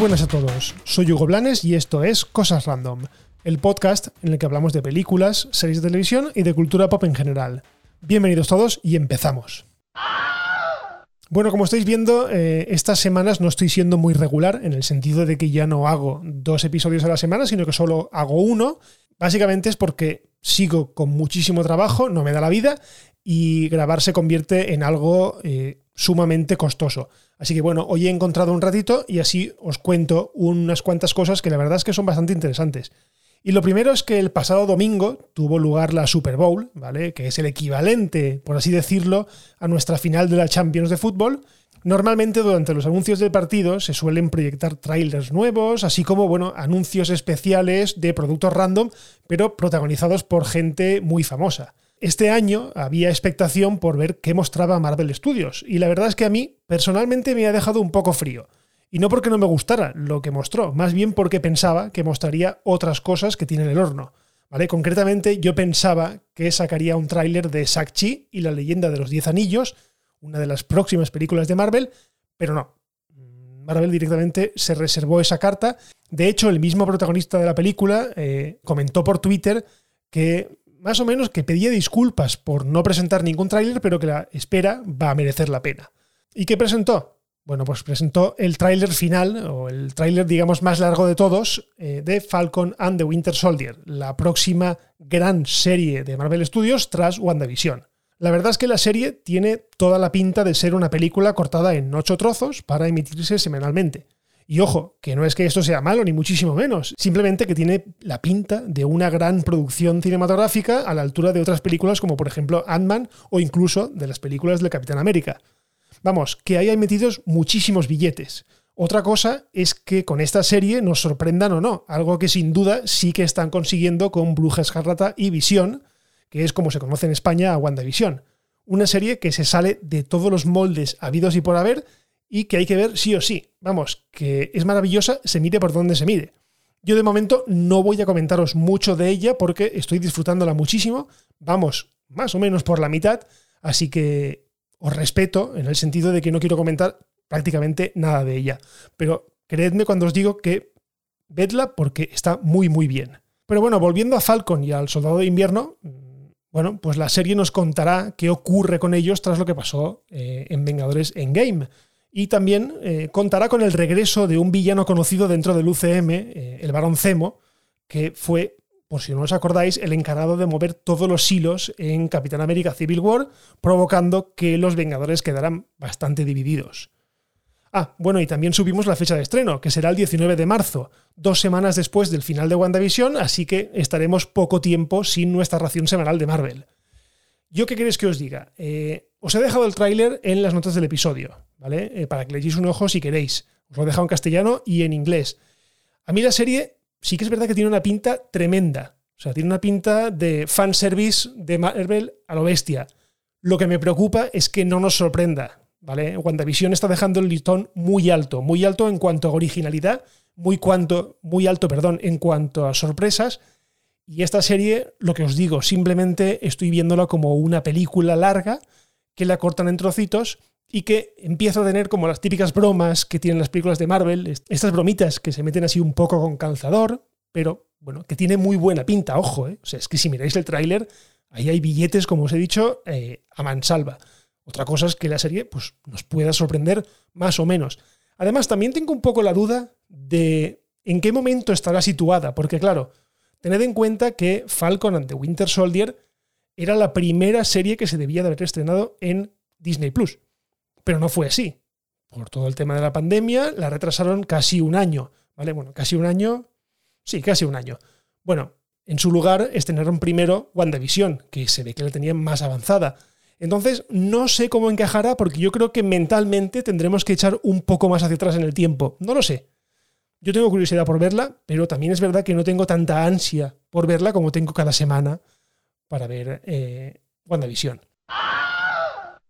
buenas a todos, soy Hugo Blanes y esto es Cosas Random, el podcast en el que hablamos de películas, series de televisión y de cultura pop en general. Bienvenidos todos y empezamos. Bueno, como estáis viendo, eh, estas semanas no estoy siendo muy regular en el sentido de que ya no hago dos episodios a la semana, sino que solo hago uno. Básicamente es porque sigo con muchísimo trabajo, no me da la vida y grabar se convierte en algo eh, sumamente costoso. Así que bueno, hoy he encontrado un ratito y así os cuento unas cuantas cosas que la verdad es que son bastante interesantes. Y lo primero es que el pasado domingo tuvo lugar la Super Bowl, ¿vale? Que es el equivalente, por así decirlo, a nuestra final de la Champions de fútbol. Normalmente durante los anuncios del partido se suelen proyectar trailers nuevos, así como, bueno, anuncios especiales de productos random, pero protagonizados por gente muy famosa. Este año había expectación por ver qué mostraba Marvel Studios, y la verdad es que a mí personalmente me ha dejado un poco frío. Y no porque no me gustara lo que mostró, más bien porque pensaba que mostraría otras cosas que tiene en el horno. ¿Vale? Concretamente, yo pensaba que sacaría un tráiler de Shang-Chi y la leyenda de los Diez Anillos, una de las próximas películas de Marvel, pero no. Marvel directamente se reservó esa carta. De hecho, el mismo protagonista de la película eh, comentó por Twitter que más o menos que pedía disculpas por no presentar ningún tráiler, pero que la espera va a merecer la pena. ¿Y qué presentó? Bueno, pues presentó el tráiler final, o el tráiler, digamos, más largo de todos, eh, de Falcon and the Winter Soldier, la próxima gran serie de Marvel Studios tras WandaVision. La verdad es que la serie tiene toda la pinta de ser una película cortada en ocho trozos para emitirse semanalmente. Y ojo, que no es que esto sea malo, ni muchísimo menos, simplemente que tiene la pinta de una gran producción cinematográfica a la altura de otras películas como por ejemplo Ant-Man o incluso de las películas del Capitán América. Vamos, que ahí hay metidos muchísimos billetes. Otra cosa es que con esta serie nos sorprendan o no, algo que sin duda sí que están consiguiendo con Bruja Escarlata y Visión, que es como se conoce en España a WandaVision. Una serie que se sale de todos los moldes habidos y por haber y que hay que ver sí o sí. Vamos, que es maravillosa, se mire por donde se mire. Yo de momento no voy a comentaros mucho de ella porque estoy disfrutándola muchísimo. Vamos, más o menos por la mitad, así que os respeto en el sentido de que no quiero comentar prácticamente nada de ella. Pero creedme cuando os digo que vedla porque está muy muy bien. Pero bueno, volviendo a Falcon y al Soldado de Invierno, bueno, pues la serie nos contará qué ocurre con ellos tras lo que pasó eh, en Vengadores Endgame. Y también eh, contará con el regreso de un villano conocido dentro del UCM, eh, el Barón Zemo, que fue por si no os acordáis, el encargado de mover todos los hilos en Capitán América Civil War, provocando que los Vengadores quedaran bastante divididos. Ah, bueno, y también subimos la fecha de estreno, que será el 19 de marzo, dos semanas después del final de WandaVision, así que estaremos poco tiempo sin nuestra ración semanal de Marvel. ¿Yo qué queréis que os diga? Eh, os he dejado el tráiler en las notas del episodio, ¿vale? Eh, para que le un ojo si queréis. Os lo he dejado en castellano y en inglés. A mí la serie sí que es verdad que tiene una pinta tremenda. O sea, tiene una pinta de fanservice de Marvel a lo bestia. Lo que me preocupa es que no nos sorprenda, ¿vale? WandaVision está dejando el listón muy alto, muy alto en cuanto a originalidad, muy, cuanto, muy alto, perdón, en cuanto a sorpresas. Y esta serie, lo que os digo, simplemente estoy viéndola como una película larga que la cortan en trocitos y que empieza a tener como las típicas bromas que tienen las películas de Marvel, estas bromitas que se meten así un poco con calzador, pero bueno, que tiene muy buena pinta, ojo, ¿eh? o es que si miráis el tráiler, ahí hay billetes, como os he dicho, eh, a mansalva. Otra cosa es que la serie pues, nos pueda sorprender más o menos. Además, también tengo un poco la duda de en qué momento estará situada, porque claro, tened en cuenta que Falcon ante Winter Soldier era la primera serie que se debía de haber estrenado en Disney Plus. Pero no fue así. Por todo el tema de la pandemia, la retrasaron casi un año. ¿Vale? Bueno, casi un año. Sí, casi un año. Bueno, en su lugar estrenaron primero WandaVision, que se ve que la tenían más avanzada. Entonces, no sé cómo encajará, porque yo creo que mentalmente tendremos que echar un poco más hacia atrás en el tiempo. No lo sé. Yo tengo curiosidad por verla, pero también es verdad que no tengo tanta ansia por verla como tengo cada semana para ver eh, WandaVision.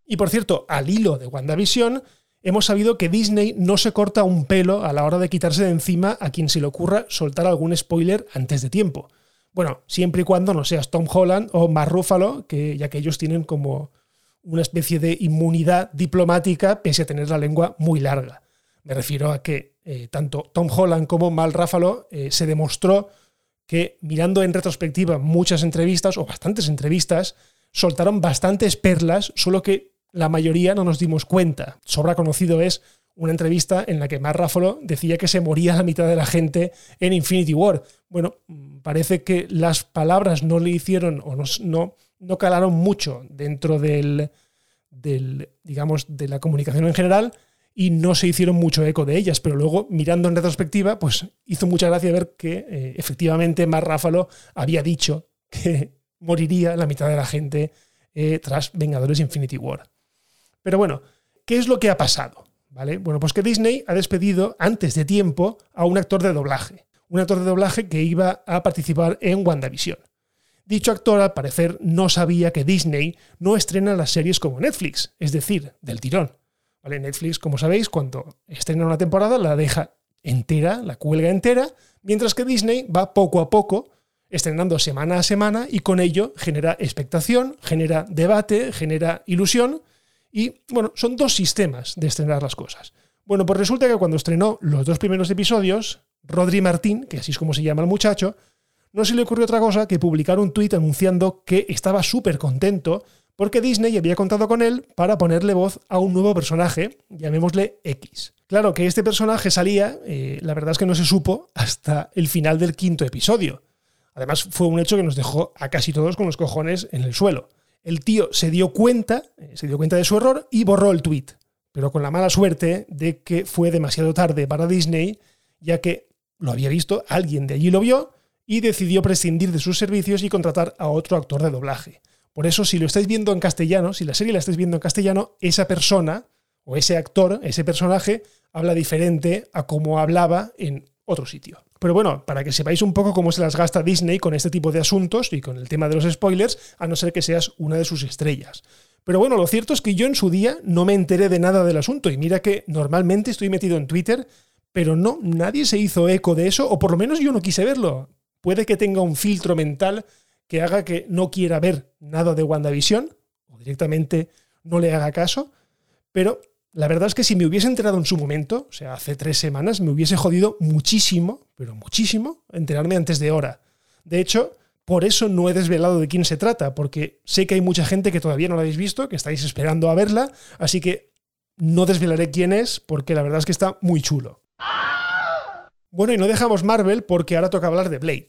Y por cierto, al hilo de WandaVision, hemos sabido que Disney no se corta un pelo a la hora de quitarse de encima a quien se le ocurra soltar algún spoiler antes de tiempo. Bueno, siempre y cuando no seas Tom Holland o Mark Ruffalo, que, ya que ellos tienen como una especie de inmunidad diplomática pese a tener la lengua muy larga. Me refiero a que eh, tanto Tom Holland como Mal Ráfalo eh, se demostró que mirando en retrospectiva muchas entrevistas o bastantes entrevistas, soltaron bastantes perlas, solo que la mayoría no nos dimos cuenta. Sobra conocido es una entrevista en la que Mark Ruffalo decía que se moría la mitad de la gente en Infinity War. Bueno, parece que las palabras no le hicieron o no, calaron mucho dentro del, del, digamos, de la comunicación en general y no se hicieron mucho eco de ellas, pero luego mirando en retrospectiva, pues hizo mucha gracia ver que eh, efectivamente Mark Ruffalo había dicho que moriría la mitad de la gente eh, tras Vengadores Infinity War. Pero bueno, ¿qué es lo que ha pasado? ¿Vale? Bueno, pues que Disney ha despedido antes de tiempo a un actor de doblaje. Un actor de doblaje que iba a participar en WandaVision. Dicho actor, al parecer, no sabía que Disney no estrena las series como Netflix, es decir, del tirón. Netflix, como sabéis, cuando estrena una temporada la deja entera, la cuelga entera, mientras que Disney va poco a poco estrenando semana a semana y con ello genera expectación, genera debate, genera ilusión y bueno, son dos sistemas de estrenar las cosas. Bueno, pues resulta que cuando estrenó los dos primeros episodios, Rodri Martín, que así es como se llama el muchacho, no se le ocurrió otra cosa que publicar un tuit anunciando que estaba súper contento porque Disney había contado con él para ponerle voz a un nuevo personaje, llamémosle X. Claro que este personaje salía, eh, la verdad es que no se supo hasta el final del quinto episodio. Además, fue un hecho que nos dejó a casi todos con los cojones en el suelo. El tío se dio cuenta, eh, se dio cuenta de su error y borró el tweet, pero con la mala suerte de que fue demasiado tarde para Disney, ya que lo había visto, alguien de allí lo vio y decidió prescindir de sus servicios y contratar a otro actor de doblaje. Por eso, si lo estáis viendo en castellano, si la serie la estáis viendo en castellano, esa persona o ese actor, ese personaje, habla diferente a como hablaba en otro sitio. Pero bueno, para que sepáis un poco cómo se las gasta Disney con este tipo de asuntos y con el tema de los spoilers, a no ser que seas una de sus estrellas. Pero bueno, lo cierto es que yo en su día no me enteré de nada del asunto y mira que normalmente estoy metido en Twitter, pero no, nadie se hizo eco de eso, o por lo menos yo no quise verlo. Puede que tenga un filtro mental que haga que no quiera ver nada de WandaVision, o directamente no le haga caso, pero la verdad es que si me hubiese enterado en su momento, o sea, hace tres semanas, me hubiese jodido muchísimo, pero muchísimo, enterarme antes de hora. De hecho, por eso no he desvelado de quién se trata, porque sé que hay mucha gente que todavía no la habéis visto, que estáis esperando a verla, así que no desvelaré quién es, porque la verdad es que está muy chulo. Bueno, y no dejamos Marvel porque ahora toca hablar de Blade.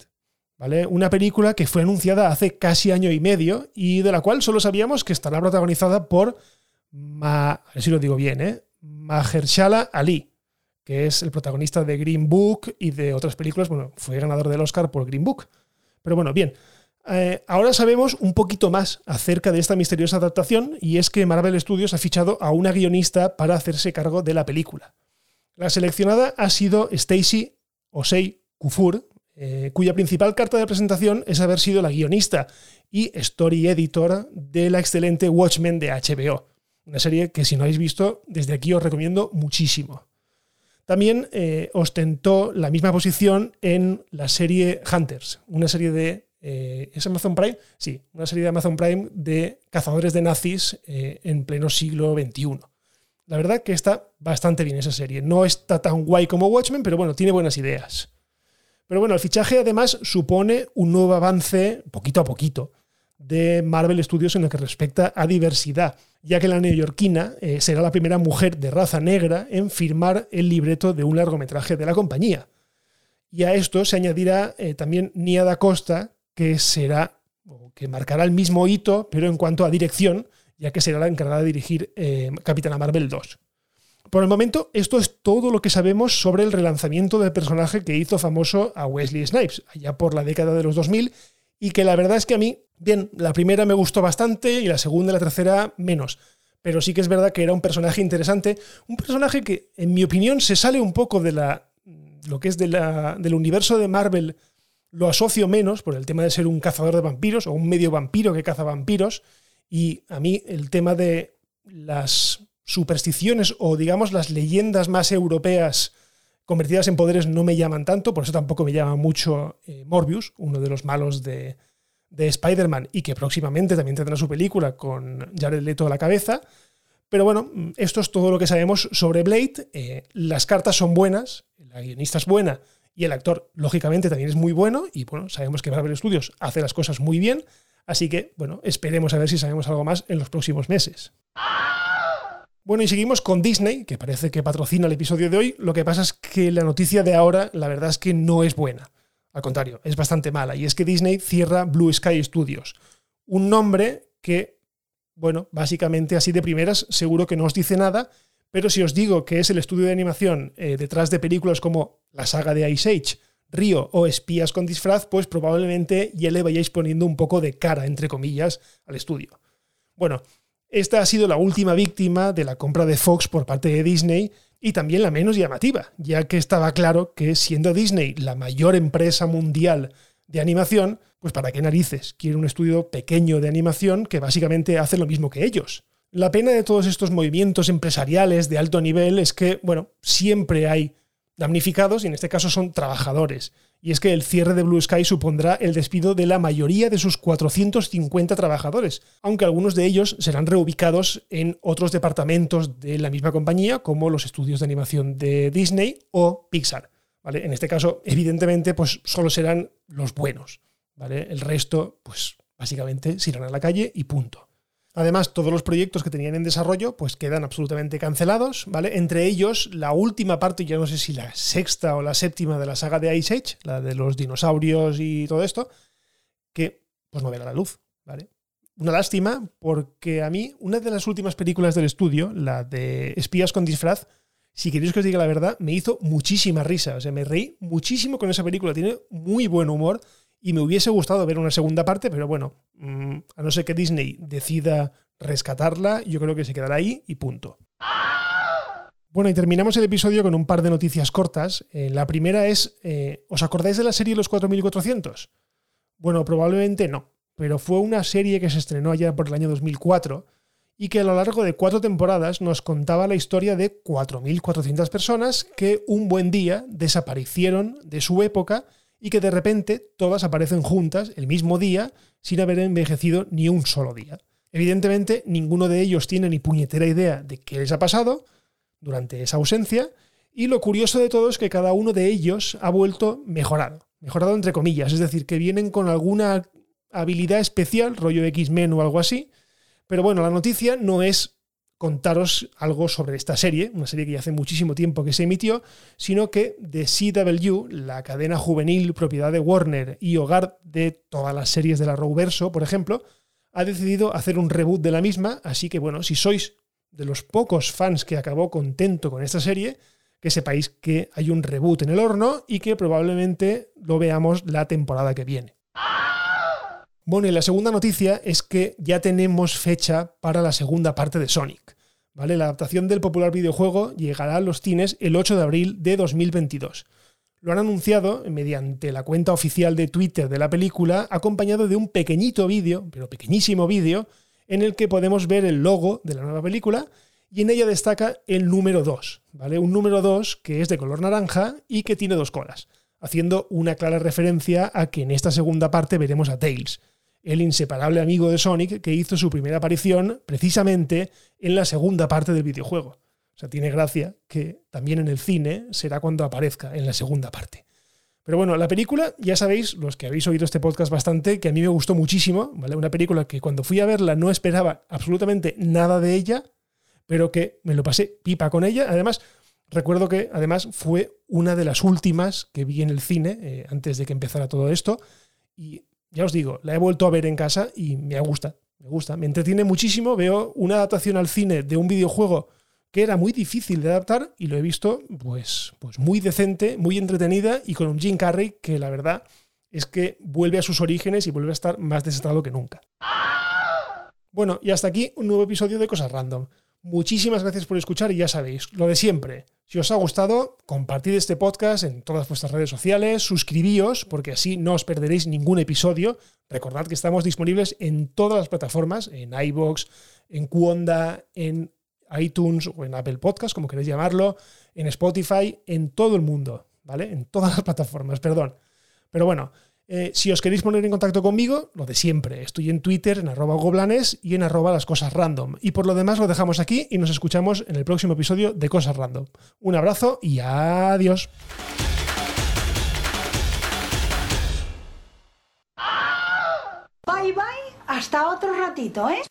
¿Vale? Una película que fue anunciada hace casi año y medio y de la cual solo sabíamos que estará protagonizada por Ma, a ver si lo digo bien, ¿eh? Mahershala Ali, que es el protagonista de Green Book y de otras películas. Bueno, fue ganador del Oscar por Green Book. Pero bueno, bien. Eh, ahora sabemos un poquito más acerca de esta misteriosa adaptación y es que Marvel Studios ha fichado a una guionista para hacerse cargo de la película. La seleccionada ha sido Stacy Osei Kufur, eh, cuya principal carta de presentación es haber sido la guionista y story editor de la excelente Watchmen de HBO. Una serie que si no habéis visto, desde aquí os recomiendo muchísimo. También eh, ostentó la misma posición en la serie Hunters, una serie de... Eh, ¿Es Amazon Prime? Sí, una serie de Amazon Prime de cazadores de nazis en pleno siglo XXI. La verdad que está bastante bien esa serie. No está tan guay como Watchmen, pero bueno, tiene buenas ideas. Pero bueno, el fichaje además supone un nuevo avance, poquito a poquito, de Marvel Studios en lo que respecta a diversidad, ya que la neoyorquina eh, será la primera mujer de raza negra en firmar el libreto de un largometraje de la compañía. Y a esto se añadirá eh, también Nia da Costa, que será que marcará el mismo hito, pero en cuanto a dirección, ya que será la encargada de dirigir eh, Capitana Marvel 2. Por el momento, esto es todo lo que sabemos sobre el relanzamiento del personaje que hizo famoso a Wesley Snipes, allá por la década de los 2000, y que la verdad es que a mí Bien, la primera me gustó bastante y la segunda y la tercera menos. Pero sí que es verdad que era un personaje interesante. Un personaje que, en mi opinión, se sale un poco de la. lo que es del universo de Marvel. Lo asocio menos por el tema de ser un cazador de vampiros o un medio vampiro que caza vampiros. Y a mí el tema de las supersticiones o digamos las leyendas más europeas convertidas en poderes no me llaman tanto, por eso tampoco me llama mucho eh, Morbius, uno de los malos de, de Spider-Man y que próximamente también tendrá su película con Jared Leto a la cabeza. Pero bueno, esto es todo lo que sabemos sobre Blade. Eh, las cartas son buenas, la guionista es buena y el actor, lógicamente, también es muy bueno. Y bueno, sabemos que Marvel Studios hace las cosas muy bien. Así que, bueno, esperemos a ver si sabemos algo más en los próximos meses. Bueno, y seguimos con Disney, que parece que patrocina el episodio de hoy. Lo que pasa es que la noticia de ahora, la verdad es que no es buena. Al contrario, es bastante mala. Y es que Disney cierra Blue Sky Studios. Un nombre que bueno, básicamente así de primeras seguro que no os dice nada, pero si os digo que es el estudio de animación eh, detrás de películas como la saga de Ice Age, Río o Espías con disfraz, pues probablemente ya le vayáis poniendo un poco de cara, entre comillas, al estudio. Bueno, esta ha sido la última víctima de la compra de Fox por parte de Disney y también la menos llamativa, ya que estaba claro que siendo Disney la mayor empresa mundial de animación, pues para qué narices quiere un estudio pequeño de animación que básicamente hace lo mismo que ellos. La pena de todos estos movimientos empresariales de alto nivel es que, bueno, siempre hay damnificados y en este caso son trabajadores. Y es que el cierre de Blue Sky supondrá el despido de la mayoría de sus 450 trabajadores, aunque algunos de ellos serán reubicados en otros departamentos de la misma compañía, como los estudios de animación de Disney o Pixar. ¿vale? En este caso, evidentemente, pues solo serán los buenos. ¿vale? El resto, pues básicamente se irán a la calle y punto. Además, todos los proyectos que tenían en desarrollo pues quedan absolutamente cancelados, ¿vale? Entre ellos, la última parte, ya no sé si la sexta o la séptima de la saga de Ice Age, la de los dinosaurios y todo esto, que pues no verá la luz, ¿vale? Una lástima porque a mí una de las últimas películas del estudio, la de Espías con disfraz, si queréis que os diga la verdad, me hizo muchísima risa. O sea, me reí muchísimo con esa película. Tiene muy buen humor y me hubiese gustado ver una segunda parte, pero bueno, mm, a no ser que Disney decida rescatarla, yo creo que se quedará ahí y punto. Bueno, y terminamos el episodio con un par de noticias cortas. Eh, la primera es, eh, ¿os acordáis de la serie Los 4400? Bueno, probablemente no, pero fue una serie que se estrenó allá por el año 2004 y que a lo largo de cuatro temporadas nos contaba la historia de 4.400 personas que un buen día desaparecieron de su época y que de repente todas aparecen juntas el mismo día sin haber envejecido ni un solo día. Evidentemente, ninguno de ellos tiene ni puñetera idea de qué les ha pasado durante esa ausencia, y lo curioso de todo es que cada uno de ellos ha vuelto mejorado, mejorado entre comillas, es decir, que vienen con alguna habilidad especial, rollo X-Men o algo así, pero bueno, la noticia no es contaros algo sobre esta serie, una serie que ya hace muchísimo tiempo que se emitió, sino que The CW, la cadena juvenil propiedad de Warner y hogar de todas las series de la Rowverso, por ejemplo, ha decidido hacer un reboot de la misma, así que bueno, si sois de los pocos fans que acabó contento con esta serie, que sepáis que hay un reboot en el horno y que probablemente lo veamos la temporada que viene. Bueno, y la segunda noticia es que ya tenemos fecha para la segunda parte de Sonic. ¿vale? La adaptación del popular videojuego llegará a los cines el 8 de abril de 2022. Lo han anunciado mediante la cuenta oficial de Twitter de la película, acompañado de un pequeñito vídeo, pero pequeñísimo vídeo, en el que podemos ver el logo de la nueva película y en ella destaca el número 2, ¿vale? Un número 2 que es de color naranja y que tiene dos colas, haciendo una clara referencia a que en esta segunda parte veremos a Tails, el inseparable amigo de Sonic que hizo su primera aparición precisamente en la segunda parte del videojuego. O sea, tiene gracia que también en el cine será cuando aparezca en la segunda parte. Pero bueno, la película, ya sabéis, los que habéis oído este podcast bastante, que a mí me gustó muchísimo, ¿vale? Una película que cuando fui a verla no esperaba absolutamente nada de ella, pero que me lo pasé pipa con ella. Además, recuerdo que además fue una de las últimas que vi en el cine eh, antes de que empezara todo esto. Y ya os digo, la he vuelto a ver en casa y me gusta, me gusta, me entretiene muchísimo. Veo una adaptación al cine de un videojuego que era muy difícil de adaptar y lo he visto pues, pues muy decente, muy entretenida y con un Jim Carrey que la verdad es que vuelve a sus orígenes y vuelve a estar más desatado que nunca. Bueno, y hasta aquí un nuevo episodio de Cosas Random. Muchísimas gracias por escuchar y ya sabéis, lo de siempre. Si os ha gustado, compartid este podcast en todas vuestras redes sociales, suscribíos, porque así no os perderéis ningún episodio. Recordad que estamos disponibles en todas las plataformas, en iBox, en Cuonda, en iTunes o en Apple Podcast, como queréis llamarlo, en Spotify, en todo el mundo, ¿vale? En todas las plataformas, perdón. Pero bueno, Eh, si os queréis poner en contacto conmigo, lo de siempre, estoy en Twitter, en arroba goblanes y en arroba las cosas random. Y por lo demás lo dejamos aquí y nos escuchamos en el próximo episodio de Cosas Random. Un abrazo y adiós. Bye bye, hasta otro ratito, ¿eh?